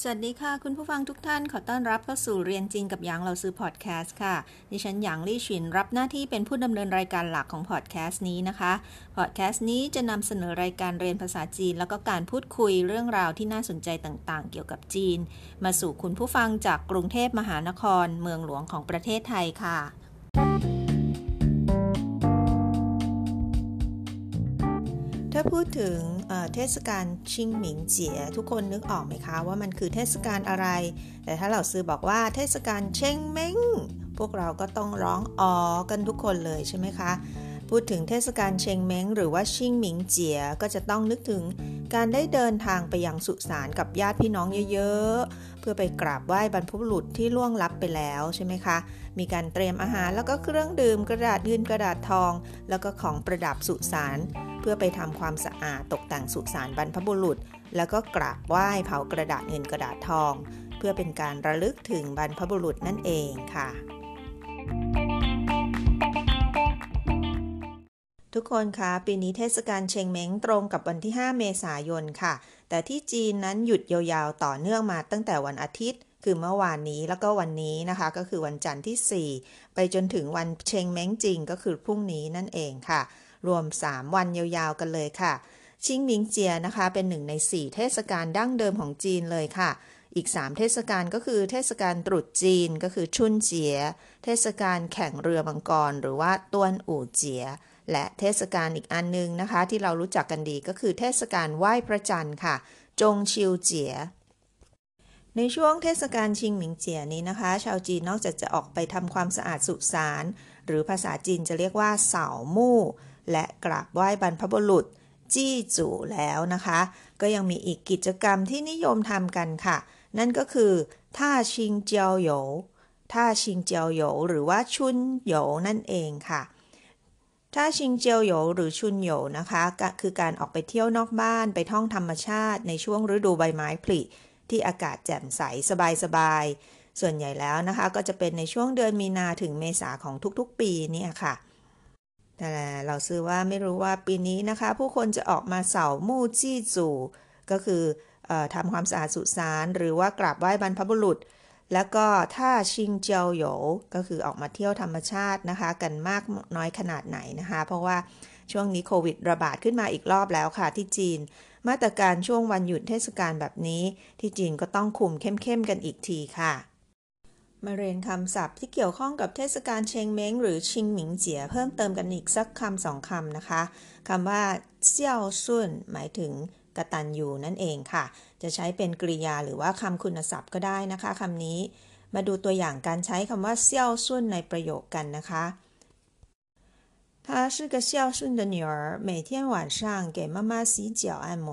สวัสดีค่ะ คุณผู้ฟังทุกท่านขอต้อนรับเข้าสู่เรียนจีนกับหยางเราซื้อพอดแคสต์ค่ะ ดิฉันหยางลี่ฉินรับหน้าที่เป็นผู้ดำเนินรายการหลักของพอดแคสต์นี้นะคะพอดแคสต์นี้จะนำเสนอรายการเรียนภาษาจีน แล้วก็การพูดคุยเรื่องราวที่น่าสนใจต่างๆ เกี่ยวกับจีน มาสู่คุณผู้ฟังจากกรุงเทพมหานคร เมืองหลวงของประเทศไทยค่ะาพูดถึงเทศกาลชิงหมิงเจียทุกคนนึกออกไหมคะว่ามันคือเทศกาลอะไร แต่ถ้าเราซื้อบอกว่าเทศกาลเชงเม้งพวกเราก็ต้องร้องอ๋อกันทุกคนเลยใช่ไหมคะพูดถึงเทศกาลเชงเม้งหรือว่าชิงหมิงเจียก็จะต้องนึกถึงการได้เดินทางไปยังสุสานกับญาติพี่น้องเยอะๆ เพื่อไปกราบไหว้บรรพบุรุษที่ล่วงลับไปแล้วใช่ไหมคะ มีการเตรียมอาหารแล้วก็เครื่องดื่มกระดาษเงินกระดาษทอง แล้วก็ของประดับสุสาน เพื่อไปทำความสะอาดตกแต่งสุสานบรรพบุรุษ แล้วก็กราบไหว้เผากระดาษเงินกระดาษทอง เพื่อเป็นการระลึกถึงบรรพบุรุษนั่นเองค่ะ ทุกคนคะปีนี้เทศกาลเชงเม้งตรงกับวันที่ 5 เมษายนค่ะ แต่ที่จีนนั้นหยุดยาวๆต่อเนื่องมาตั้งแต่วันอาทิตย์คือเมื่อวานนี้แล้วก็วันนี้นะคะก็คือวันจันทร์ที่ 4 ไปจนถึงวันเชงเม้งจริงก็คือพรุ่งนี้นั่นเองค่ะ รวม 3 วันยาวๆกันเลยค่ะ ชิงมิงเจียนะคะ เป็นหนึ่งใน 4 เทศกาลดั้งเดิมของจีนเลยค่ะ อีก 3 เทศกาลก็คือเทศกาลตรุษจีนก็คือชุนเจีย เทศกาลแข่งเรือมังกร หรือว่าต้วนอู่เจีย และเทศกาลอีกอันนึงนะคะ ที่เรารู้จักกันดีก็คือเทศกาลไหว้พระจันทร์ค่ะ จงชิวเจียในช่วงเทศกาลชิงหมิงเจียนี้นะคะ ชาวจีนนอกจากจะออกไปทำความสะอาดสุสานหรือภาษาจีนจะเรียกว่าเสามู่ และกราบไหว้บรรพบุรุษ จี้จู่แล้วนะคะ ก็ยังมีอีกกิจกรรมที่นิยมทำกันค่ะ นั่นก็คือท่าชิงเจียวโหยท่าชิงเจียวโหยหรือว่าชุนโหยนั่นเองค่ะท่าชิงเจียวโหยหรือชุนโหยนะคะ คือการออกไปเที่ยวนอกบ้านไปท่องธรรมชาติในช่วงฤดูใบไม้ผลิที่อากาศแจ่มใสสบายๆส่วนใหญ่แล้วนะคะ ก็จะเป็นในช่วงเดือนมีนาถึงเมษาของทุกๆ ปีนี่ค่ะ แต่เราซื้อว่าไม่รู้ว่าปีนี้นะคะ ผู้คนจะออกมาเสามู่จี้จู่ ก็คืออทำความสะอาดสุสานหรือว่ากราบไหว้บรรพบุรุษ แล้วก็ถ้าชิงเจียวโหยก็คือออกมาเที่ยวธรรมชาตินะคะ กันมากน้อยขนาดไหนนะคะ เพราะว่าช่วงนี้โควิดระบาดขึ้นมาอีกรอบแล้วค่ะที่จีน มาตรการช่วงวันหยุดเทศกาลแบบนี้ ที่จีนก็ต้องคุมเข้มๆกันอีกทีค่ะ มาเรียนคำศัพท์ที่เกี่ยวข้องกับเทศกาลเชงเม้งหรือชิงหมิงเจียเพิ่มเติมกันอีกสักคำสองคำนะคะคำว่าเซี่ยวซุนหมายถึงกตัญญูนั่นเองค่ะ จะใช้เป็นกริยาหรือว่าคำคุณศัพท์ก็ได้นะคะคำนี้ มาดูตัวอย่างการใช้คำว่าเซี่ยวซุนในประโยคกันนะคะ她是个孝顺的女儿，每天晚上给妈妈洗脚按摩。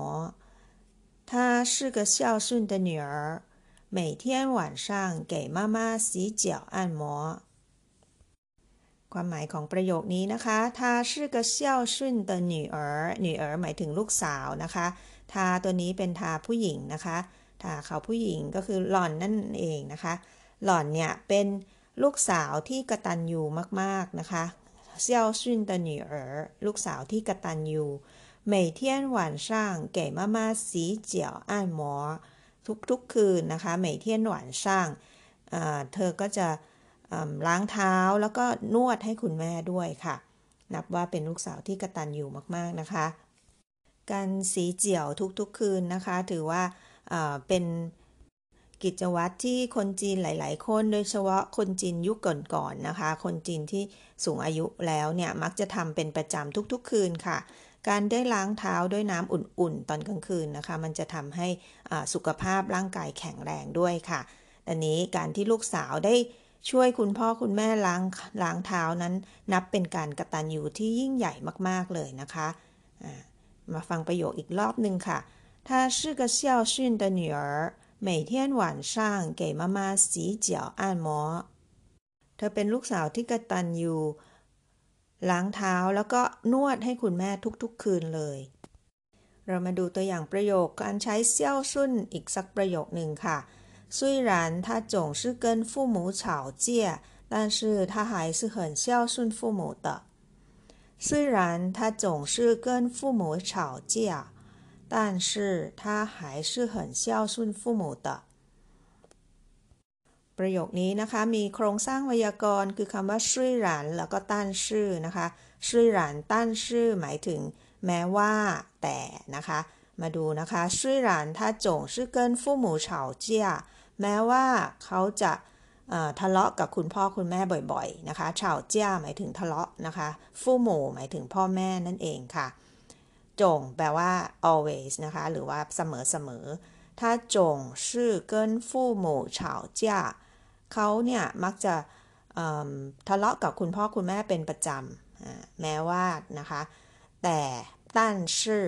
她是个孝顺的女儿， 每天晚上给妈妈洗脚按摩ความหมายของประโยคนี้นะคะ她是个孝顺的女儿女儿หมายถึงลูกสาวนะคะทาตัวนี้เป็นทาผู้หญิงนะคะทาเขาผู้หญิงก็คือหล่อนนั่นเองนะคะ หล่อนเนี่ยเป็นลูกสาวที่กตัญญูมากๆนะคะ孝顺的女儿ลูกสาวที่กตัญญู每天晚上给妈妈洗脚按摩 ทุกๆคืนนะคะเมเทียนหวานช่างเธอก็จะล้างเท้าแล้วก็นวดให้คุณแม่ด้วยค่ะ นับว่าเป็นลูกสาวที่กระตันอยู่มากๆนะคะ การสีเจียวทุกๆคืนนะคะ ถือว่าเป็นกิจวัตรที่คนจีนหลาย ๆ คนโดยเฉพาะคนจีนยุคก่อนๆนนะคะ คนจีนที่สูงอายุแล้วเนี่ยมักจะทำเป็นประจำทุกๆ คืนค่ะ การได้ล้างเท้าด้วยน้ำอุ่นๆ ตอนกลางคืนนะคะ มันจะทำให้สุขภาพร่างกายแข็งแรงด้วยค่ะอันนี้การที่ลูกสาวได้ช่วยคุณพ่อคุณแม่ล้างล้างเท้านั้น นับเป็นการกระตันอยู่ที่ยิ่งใหญ่มากๆเลยนะคะ มาฟังประโยคอีกรอบหนึ่งค่ะ她是个孝顺的女儿每天晚上给妈妈洗脚按摩เธอเป็นลูกสาวที่กระตันอยู่ ล้างเท้าแล้วก็นวดให้คุณแม่ทุกๆคืนเลย เรามาดูตัวอย่างประโยคการใช้เซี่ยวซุ่นอีกสักประโยคหนึ่งค่ะ 虽然他总是跟父母吵架，但是他还是很孝顺父母的。虽然他总是跟父母吵架，但是他还是很孝顺父母的。 ประโยคนี้นะคะมีโครงสร้างไวยากรณ์คือคำว่าชื่อหลานแล้วก็ต้านชื่อนะคะชื่อหลานต้านชื่อหมายถึงแม้ว่าแต่นะคะ มาดูนะคะชื่อหลานถ้าจงชื่อเกินฟู่หมูเฉาเจี้ยแม้ว่าเขาจะทะเลาะกับคุณพ่อคุณแม่บ่อยๆนะคะเฉาเจี้ยหมายถึงทะเลาะนะคะฟู่หมูหมายถึงพ่อแม่นั่นเองค่ะจงแปลว่า always นะคะหรือว่าเสมอๆถ้าจงชื่อเกินฟู่หมูเฉาเจี้ย เขาเนี่ยมักจะทะเลาะกับคุณพ่อคุณแม่เป็นประจำแม้ว่านะคะ แต่ตั้นชื่อ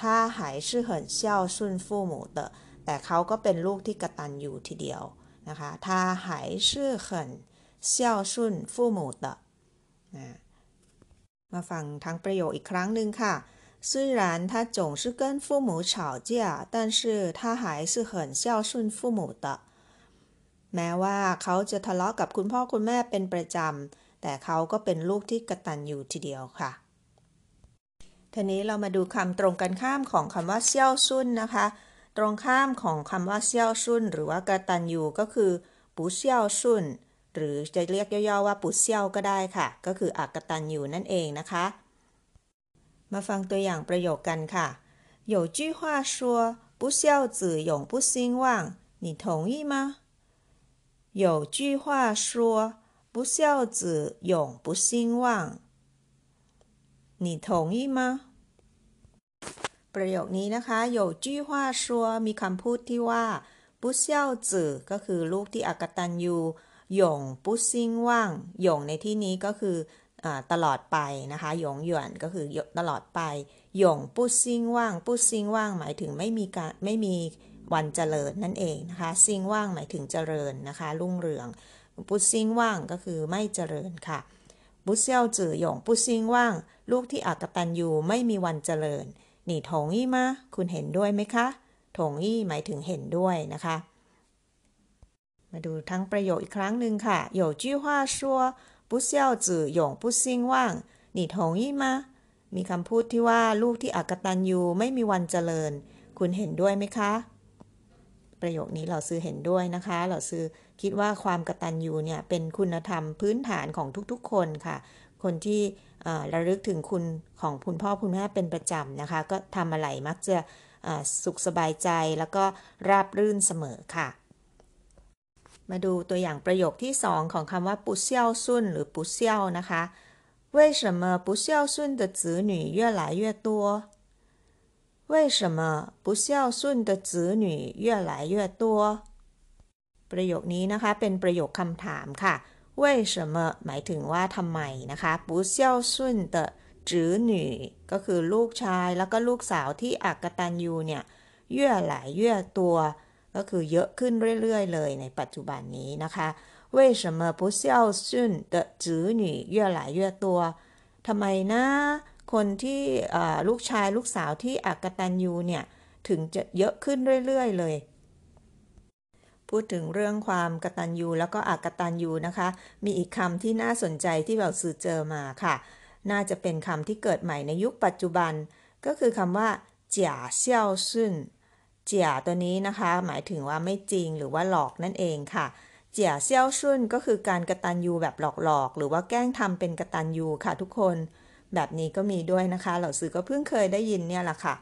ถ้าหายชื่อเหินเซี่ยวซุนฟู่หมู่เตแต่เขาก็เป็นลูกที่กระตันอยู่ทีเดียวนะคะ他还是很孝顺父母的มาฟังทั้งประโยคอีกครั้งหนึ่งค่ะ虽然他总是跟父母吵架但是他还是很孝顺父母的 แม้ว่าเขาจะทะเลาะกับคุณพ่อคุณแม่เป็นประจำ แต่เขาก็เป็นลูกที่กตัญญูทีเดียวค่ะ ทีนี้เรามาดูคำตรงกันข้ามของคำว่าเซี่ยวซุนนะคะ ตรงข้ามของคำว่าเซี่ยวซุนหรือว่ากตัญญูก็คือปูเซี่ยวซุนหรือจะเรียกย่อๆว่าปูเซี่ยวก็ได้ค่ะ ก็คืออักตัญญูนั่นเองนะคะ มาฟังตัวอย่างประโยคกันค่ะ有句话说不孝子永不兴旺你同意吗 有句话说：“不孝子永不兴旺。”你同意吗？ประโยคนี้นะคะ有句话说มีคำพูดที่ว่า不孝子ก็คือลูกที่อักตันยูหยงปุซิงว่างหยงในที่นี้ก็คืออตลอดไปนะคะหยงหยวนก็คือตลอดไปหยงปุซิงว่างปุซิงว่างหมายถึงไม่มีการไม่มี วันเจริญนั่นเองนะคะซิงว่างหมายถึงเจริญนะคะ รุ่งเรืองปุซิงว่างก็คือไม่เจริญค่ะบุเซียวจื่อหยงปุซิงว่างลูกที่อักตันยูไม่มีวันเจริญนี่ถงอี้มาคุณเห็นด้วยไหมคะถงอี้หมายถึงเห็นด้วยนะคะ มาดูทั้งประโยคอีกครั้งหนึ่งค่ะ有句话说不孝子永不兴旺你同意吗มีคำพูดที่ว่าลูกที่อักตันยูไม่มีวันเจริญ คุณเห็นด้วยไหมคะ ประโยคนี้เราซื้อเห็นด้วยนะคะ เราซื้อคิดว่าความกตัญญูเนี่ยเป็นคุณธรรมพื้นฐานของทุกๆคนค่ะ คนที่ระลึกถึงคุณของคุณพ่อคุณแม่เป็นประจำนะคะ ก็ทำอะไรมักจะสุขสบายใจแล้วก็ราบรื่นเสมอค่ะ มาดูตัวอย่างประโยคที่สองของคำว่าปุเซี่ยวซุนหรือปุเซี่ยวนะคะ为什么不孝顺的子女越来越多 为什么不孝顺的子女越来越多ประโยคนี้นะคะเป็นประโยคคำถามค่ะ为什么หมายถึงว่าทำไมนะคะ不孝顺的子女ก็คือลูกชายแล้วก็ลูกสาวที่อักตันยูเนี่ย越来越多ก็คือเยอะขึ้นเรื่อยๆเลยในปัจจุบันนี้นะคะ为什么不孝顺的子女越来越多ทำไมนะ คนที่ลูกชายลูกสาวที่อักตันยูเนี่ย ถึงจะเยอะขึ้นเรื่อย ๆ เลย พูดถึงเรื่องความกตัญญูแล้วก็อักตัญญูนะคะ มีอีกคำที่น่าสนใจที่เราสื่อเจอมาค่ะ น่าจะเป็นคำที่เกิดใหม่ในยุคปัจจุบัน ก็คือคำว่าเจียเซี่ยวซุนเจียตัวนี้นะคะ หมายถึงว่าไม่จริงหรือว่าหลอกนั่นเองค่ะเจียเซี่ยวซุนก็คือการกตัญญูแบบหลอกๆ หรือว่าแกล้งทำเป็นกตัญญูค่ะทุกคน แบบนี้ก็มีด้วยนะคะ เหล่าสื่อก็เพิ่งเคยได้ยินเนี่ยแหละค่ะ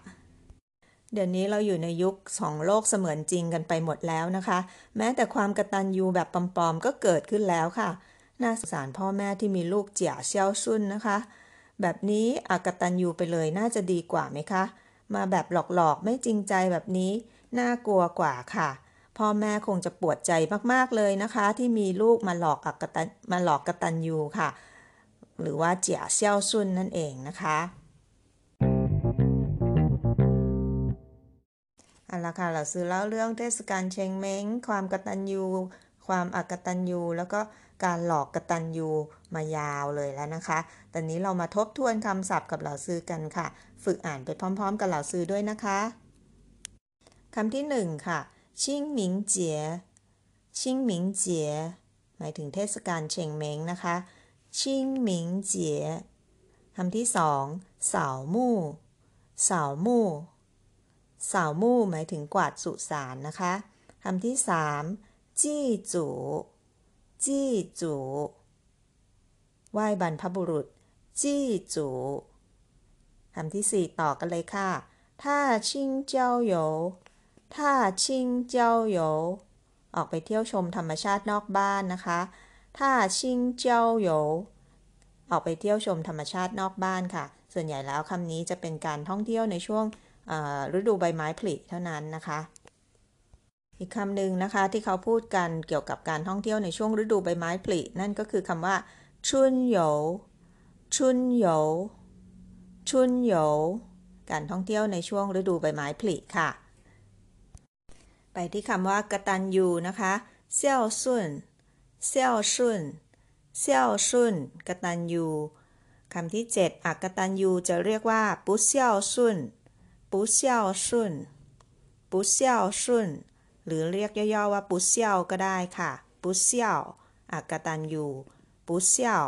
เดี๋ยวนี้เราอยู่ในยุคสองโลกเสมือนจริงกันไปหมดแล้วนะคะ แม้แต่ความกระตันยูแบบปลอมๆก็เกิดขึ้นแล้วค่ะ น่าสงสารพ่อแม่ที่มีลูกเจี๋ยเชี่ยวซุนนะคะ แบบนี้อากตันยูไปเลยน่าจะดีกว่าไหมคะ มาแบบหลอกๆไม่จริงใจแบบนี้น่ากลัวกว่าค่ะพ่อแม่คงจะปวดใจมากๆเลยนะคะ ที่มีลูกมาหลอกอักตันมาหลอกกตันยูค่ะ หรือว่าเจียเซี่ยวซุนนั่นเองนะคะเอาละค่ะเราซื้อเล่าเรื่องเทศกาลเชงเม้ง ความกตัญญู ความอักตัญญู แล้วก็การหลอกกตัญญูมายาวเลยแล้วนะคะ ตอนนี้เรามาทบทวนคำศัพท์กับเหล่าซื้อกันค่ะ ฝึกอ่านไปพร้อม ๆ กับเหล่าซื้อด้วยนะคะคำที่หนึ่งค่ะ ชิงหมิงเจียชิงหมิงเจียหมายถึงเทศกาลเชงเม้งนะคะ ชิงหมิงเจียคำที่สองสาวมู่สาวมู่สาวมู่หมายถึงกวาดสุสานนะคะคำที่สามจี้จูจี้จูไหว้บรรพบุรุษ จี้จูคำที่สี่ต่อกันเลยค่ะท่าชิงเจ้าโยท่าชิงเจ้าโยออกไปเที่ยวชมธรรมชาตินอกบ้านนะคะ ท่าชิงเจ้าโยออกไปเที่ยวชมธรรมชาตินอกบ้านค่ะ ส่วนใหญ่แล้วคำนี้จะเป็นการท่องเที่ยวในช่วงฤดูใบไม้ผลิเท่านั้นนะคะ อีกคำหนึ่งนะคะที่เขาพูดกันเกี่ยวกับการท่องเที่ยวในช่วงฤดูใบไม้ผลินั่นก็คือคำว่าชุนโยชุนโยชุนโยการท่องเที่ยวในช่วงฤดูใบไม้ผลิค่ะ ไปที่คำว่ากระตัญญูนะคะเซี่ยวซุ่น เซี่ยวซุนเซี่ยวซุนกตัญญูคำที่ 7อักตัญญูจะเรียกว่าปุเซี่ยวซุนปุเซี่ยวซุนปุเซี่ยวซุนหรือเรียกย่อๆว่าปุเซี่ยวก็ได้ค่ะ ปุเซี่ยวอักตัญญูปุเซี่ยว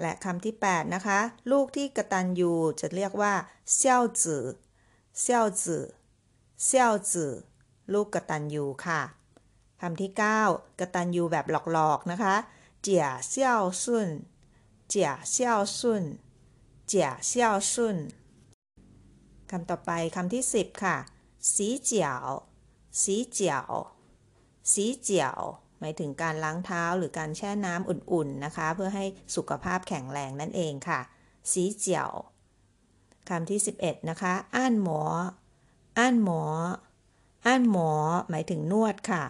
และคำที่ 8 นะคะ ลูกที่กตัญญูจะเรียกว่าเซี่ยวจื่อเซี่ยวจื่อเซี่ยวจื่อลูกกตัญญูค่ะ คำที่ 9 กตัญญูแบบหลอกๆนะคะเจี๋ยเซี่ยวซุนเจี๋ยเซี่ยวซุนเจี๋ยเซี่ยวซุนคำต่อไปคำที่ 10 ค่ะ สีเจียวสีเจียวสีเจียวหมายถึงการล้างเท้าหรือการแช่น้ำอุ่นๆนะคะ เพื่อให้สุขภาพแข็งแรงนั่นเองค่ะ สีเจียวคำที่ 11 นะคะอ่านหมออ่านหมออ่านหมอ หมายถึงนวดค่ะ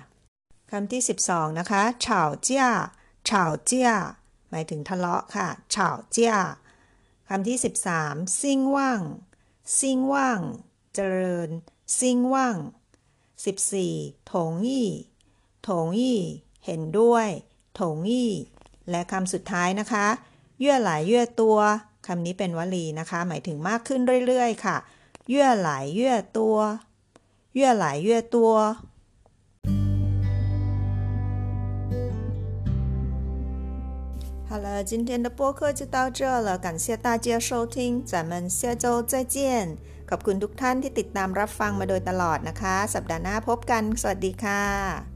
คำที่ 12 นะคะเฉาเจี้ยเฉาเจี้ยหมายถึงทะเลาะค่ะเฉาเจี้ยคำที่ 13 ซิงว่างซิงว่าง เจริญ ซิงว่าง 14ถงยี่ถงยี่เห็นด้วยถงยี่และคำสุดท้ายนะคะเยื่อหลายเยื่อตัวคำนี้เป็นวลีนะคะ หมายถึงมากขึ้นเรื่อยๆ ค่ะเยื่อหลายเยื่อตัวเยื่อหลายเยื่อตัว 好了，今天的播客就到这了，感谢大家收听，咱们下周再见。ขอบคุณทุกท่านที่ติดตามรับฟังมาโดยตลอดนะคะ สัปดาห์หน้าพบกัน สวัสดีค่ะ